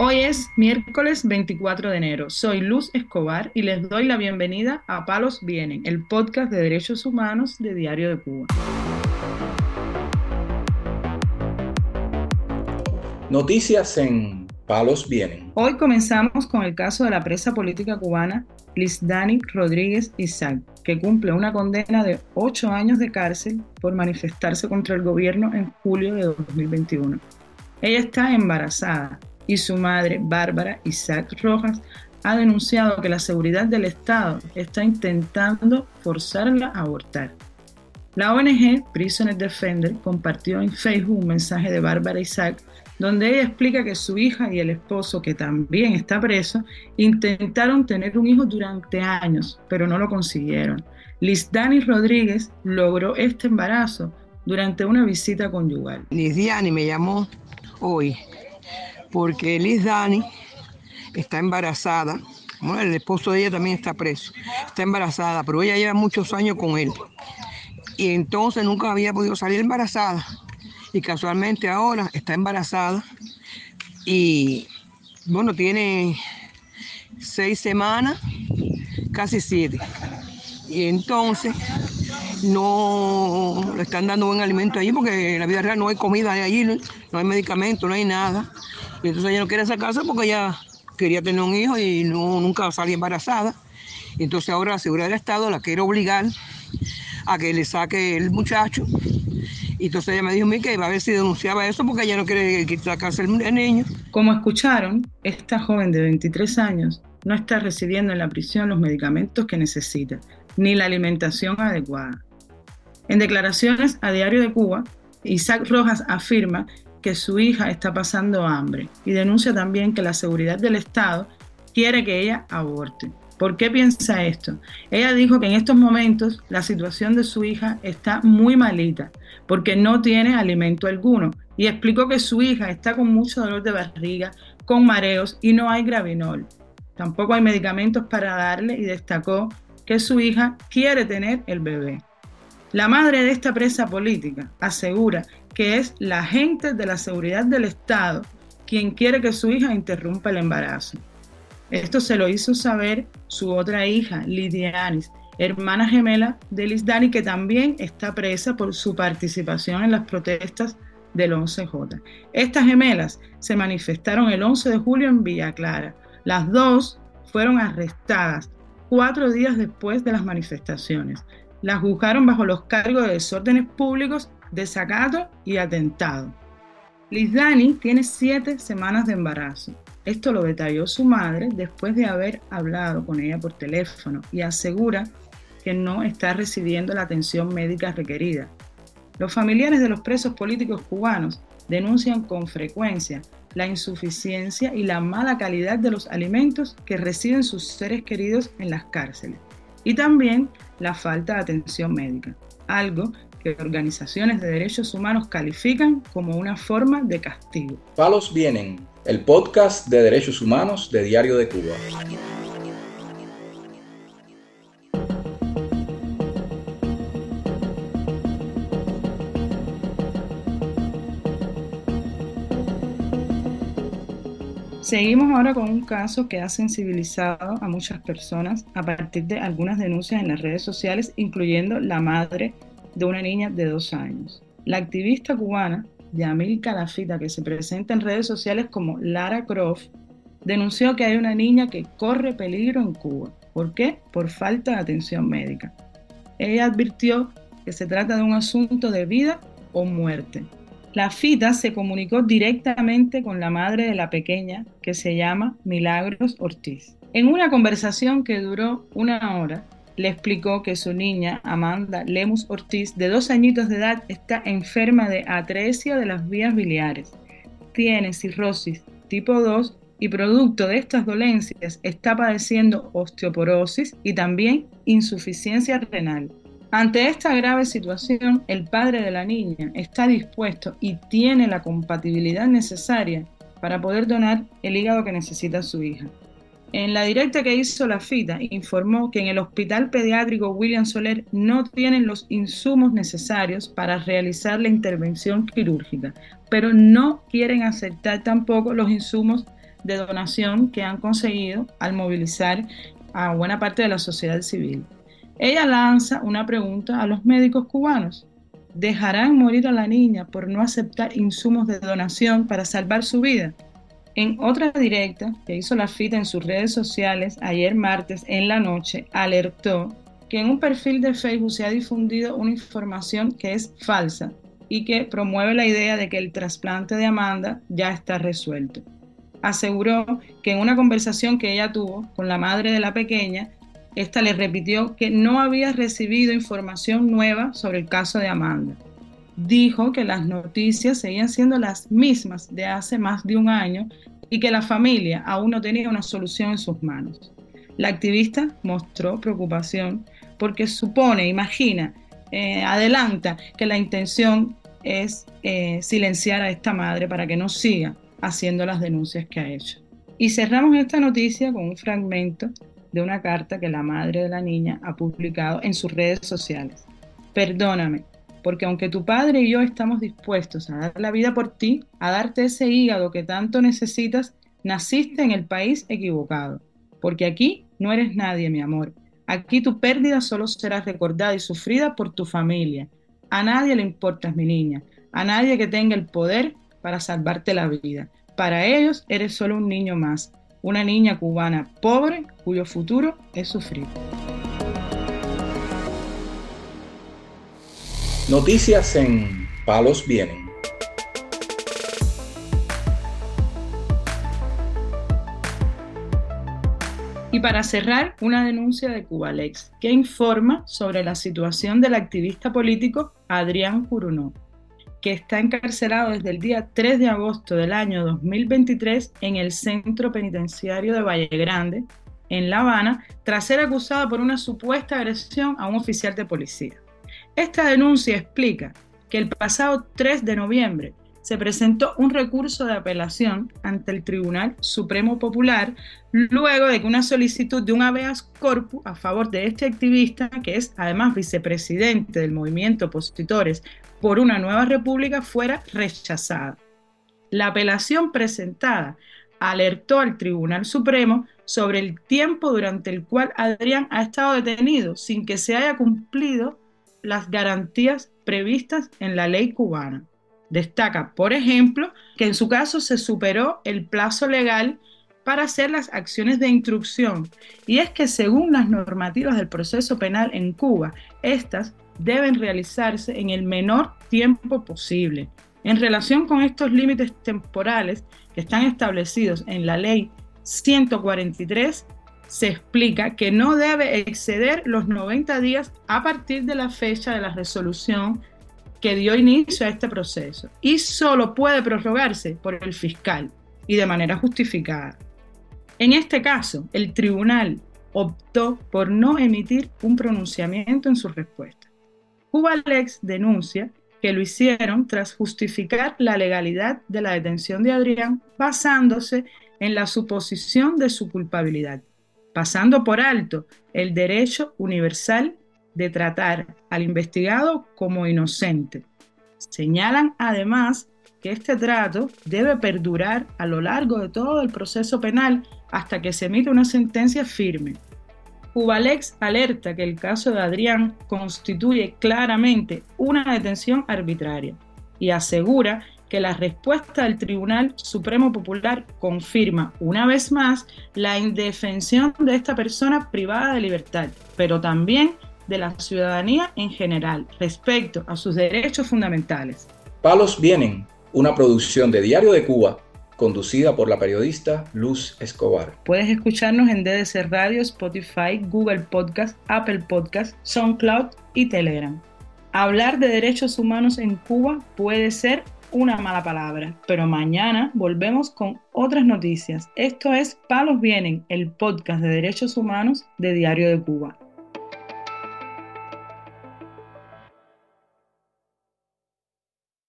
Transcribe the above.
Hoy es miércoles 24 de enero. Soy Luz Escobar y les doy la bienvenida a Palos Vienen, el podcast de derechos humanos de Diario de Cuba. Noticias en Palos Vienen. Hoy comenzamos con el caso de la presa política cubana Dani Rodríguez Isaac, que cumple una condena de ocho años de cárcel por manifestarse contra el gobierno en julio de 2021. Ella está embarazada y su madre, Bárbara Isaac Rojas, ha denunciado que la seguridad del Estado está intentando forzarla a abortar. La ONG Prisoner Defender compartió en Facebook un mensaje de Bárbara Isaac donde ella explica que su hija y el esposo, que también está preso, intentaron tener un hijo durante años, pero no lo consiguieron. Liz Dani Rodríguez logró este embarazo durante una visita conyugal. Liz Dani me llamó hoy porque Liz Dani está embarazada. Bueno, el esposo de ella también está preso. Está embarazada, pero ella lleva muchos años con él. Y entonces nunca había podido salir embarazada. Y casualmente ahora está embarazada. Y bueno, tiene seis semanas, casi siete. Y entonces no le están dando buen alimento allí porque en la vida real no hay comida allí, no hay medicamento, no hay nada. Y entonces ella no quiere sacarse porque ella quería tener un hijo y no, nunca salía embarazada. Y entonces ahora la seguridad del Estado la quiere obligar a que le saque el muchacho. Y entonces ella me dijo a mí que iba a ver si denunciaba eso porque ella no quiere sacarse el niño. Como escucharon, esta joven de 23 años no está recibiendo en la prisión los medicamentos que necesita, ni la alimentación adecuada. En declaraciones a Diario de Cuba, Isaac Rojas afirma que su hija está pasando hambre y denuncia también que la seguridad del Estado quiere que ella aborte. ¿Por qué piensa esto? Ella dijo que en estos momentos la situación de su hija está muy malita porque no tiene alimento alguno y explicó que su hija está con mucho dolor de barriga, con mareos y no hay gravinol. Tampoco hay medicamentos para darle y destacó que su hija quiere tener el bebé. La madre de esta presa política asegura que es la agente de la seguridad del Estado quien quiere que su hija interrumpa el embarazo. Esto se lo hizo saber su otra hija, Lidia Anis, hermana gemela de Liz Dani, que también está presa por su participación en las protestas del 11J. Estas gemelas se manifestaron el 11 de julio en Villa Clara. Las dos fueron arrestadas cuatro días después de las manifestaciones. Las juzgaron bajo los cargos de desórdenes públicos desacato y atentado. Liz Dani tiene siete semanas de embarazo. Esto lo detalló su madre después de haber hablado con ella por teléfono y asegura que no está recibiendo la atención médica requerida. Los familiares de los presos políticos cubanos denuncian con frecuencia la insuficiencia y la mala calidad de los alimentos que reciben sus seres queridos en las cárceles y también la falta de atención médica, algo que organizaciones de derechos humanos califican como una forma de castigo. Palos Vienen, el podcast de derechos humanos de Diario de Cuba. Seguimos ahora con un caso que ha sensibilizado a muchas personas a partir de algunas denuncias en las redes sociales, incluyendo la madre de una niña de dos años. La activista cubana Yamil Calafita, que se presenta en redes sociales como Lara Croft, denunció que hay una niña que corre peligro en Cuba. ¿Por qué? Por falta de atención médica. Ella advirtió que se trata de un asunto de vida o muerte. La FITA se comunicó directamente con la madre de la pequeña, que se llama Milagros Ortiz. En una conversación que duró una hora, le explicó que su niña, Amanda Lemus Ortiz, de dos añitos de edad, está enferma de atresia de las vías biliares. Tiene cirrosis tipo 2 y producto de estas dolencias está padeciendo osteoporosis y también insuficiencia renal. Ante esta grave situación, el padre de la niña está dispuesto y tiene la compatibilidad necesaria para poder donar el hígado que necesita su hija. En la directa que hizo la FITA, informó que en el Hospital Pediátrico William Soler no tienen los insumos necesarios para realizar la intervención quirúrgica, pero no quieren aceptar tampoco los insumos de donación que han conseguido al movilizar a buena parte de la sociedad civil. Ella lanza una pregunta a los médicos cubanos. ¿Dejarán morir a la niña por no aceptar insumos de donación para salvar su vida? En otra directa que hizo la FITA en sus redes sociales ayer martes en la noche, alertó que en un perfil de Facebook se ha difundido una información que es falsa y que promueve la idea de que el trasplante de Amanda ya está resuelto. Aseguró que en una conversación que ella tuvo con la madre de la pequeña, esta le repitió que no había recibido información nueva sobre el caso de Amanda. Dijo que las noticias seguían siendo las mismas de hace más de un año y que la familia aún no tenía una solución en sus manos. La activista mostró preocupación porque supone, imagina, eh, adelanta que la intención es eh, silenciar a esta madre para que no siga haciendo las denuncias que ha hecho. Y cerramos esta noticia con un fragmento de una carta que la madre de la niña ha publicado en sus redes sociales. Perdóname, porque aunque tu padre y yo estamos dispuestos a dar la vida por ti, a darte ese hígado que tanto necesitas, naciste en el país equivocado, porque aquí no eres nadie, mi amor. Aquí tu pérdida solo será recordada y sufrida por tu familia. A nadie le importas, mi niña, a nadie que tenga el poder para salvarte la vida. Para ellos eres solo un niño más, una niña cubana pobre cuyo futuro es sufrir. Noticias en Palos Vienen. Y para cerrar, una denuncia de Cubalex que informa sobre la situación del activista político Adrián Curunó, que está encarcelado desde el día 3 de agosto del año 2023 en el centro penitenciario de Valle Grande, en La Habana, tras ser acusado por una supuesta agresión a un oficial de policía. Esta denuncia explica que el pasado 3 de noviembre se presentó un recurso de apelación ante el Tribunal Supremo Popular luego de que una solicitud de un habeas corpus a favor de este activista, que es además vicepresidente del movimiento Opositores por una nueva república, fuera rechazada. La apelación presentada alertó al Tribunal Supremo sobre el tiempo durante el cual Adrián ha estado detenido sin que se haya cumplido las garantías previstas en la ley cubana. Destaca, por ejemplo, que en su caso se superó el plazo legal para hacer las acciones de instrucción. Y es que según las normativas del proceso penal en Cuba, estas deben realizarse en el menor tiempo posible. En relación con estos límites temporales que están establecidos en la ley 143, se explica que no debe exceder los 90 días a partir de la fecha de la resolución que dio inicio a este proceso y solo puede prorrogarse por el fiscal y de manera justificada. En este caso, el tribunal optó por no emitir un pronunciamiento en su respuesta. Cubalex denuncia que lo hicieron tras justificar la legalidad de la detención de Adrián basándose en la suposición de su culpabilidad, pasando por alto el derecho universal de tratar al investigado como inocente. Señalan además que este trato debe perdurar a lo largo de todo el proceso penal hasta que se emite una sentencia firme. Cubalex alerta que el caso de Adrián constituye claramente una detención arbitraria y asegura que la respuesta del Tribunal Supremo Popular confirma una vez más la indefensión de esta persona privada de libertad, pero también de la ciudadanía en general respecto a sus derechos fundamentales. Palos Vienen, una producción de Diario de Cuba, conducida por la periodista Luz Escobar. Puedes escucharnos en DDC Radio, Spotify, Google Podcast, Apple Podcast, SoundCloud y Telegram. Hablar de derechos humanos en Cuba puede ser una mala palabra, pero mañana volvemos con otras noticias. Esto es Palos Vienen, el podcast de derechos humanos de Diario de Cuba.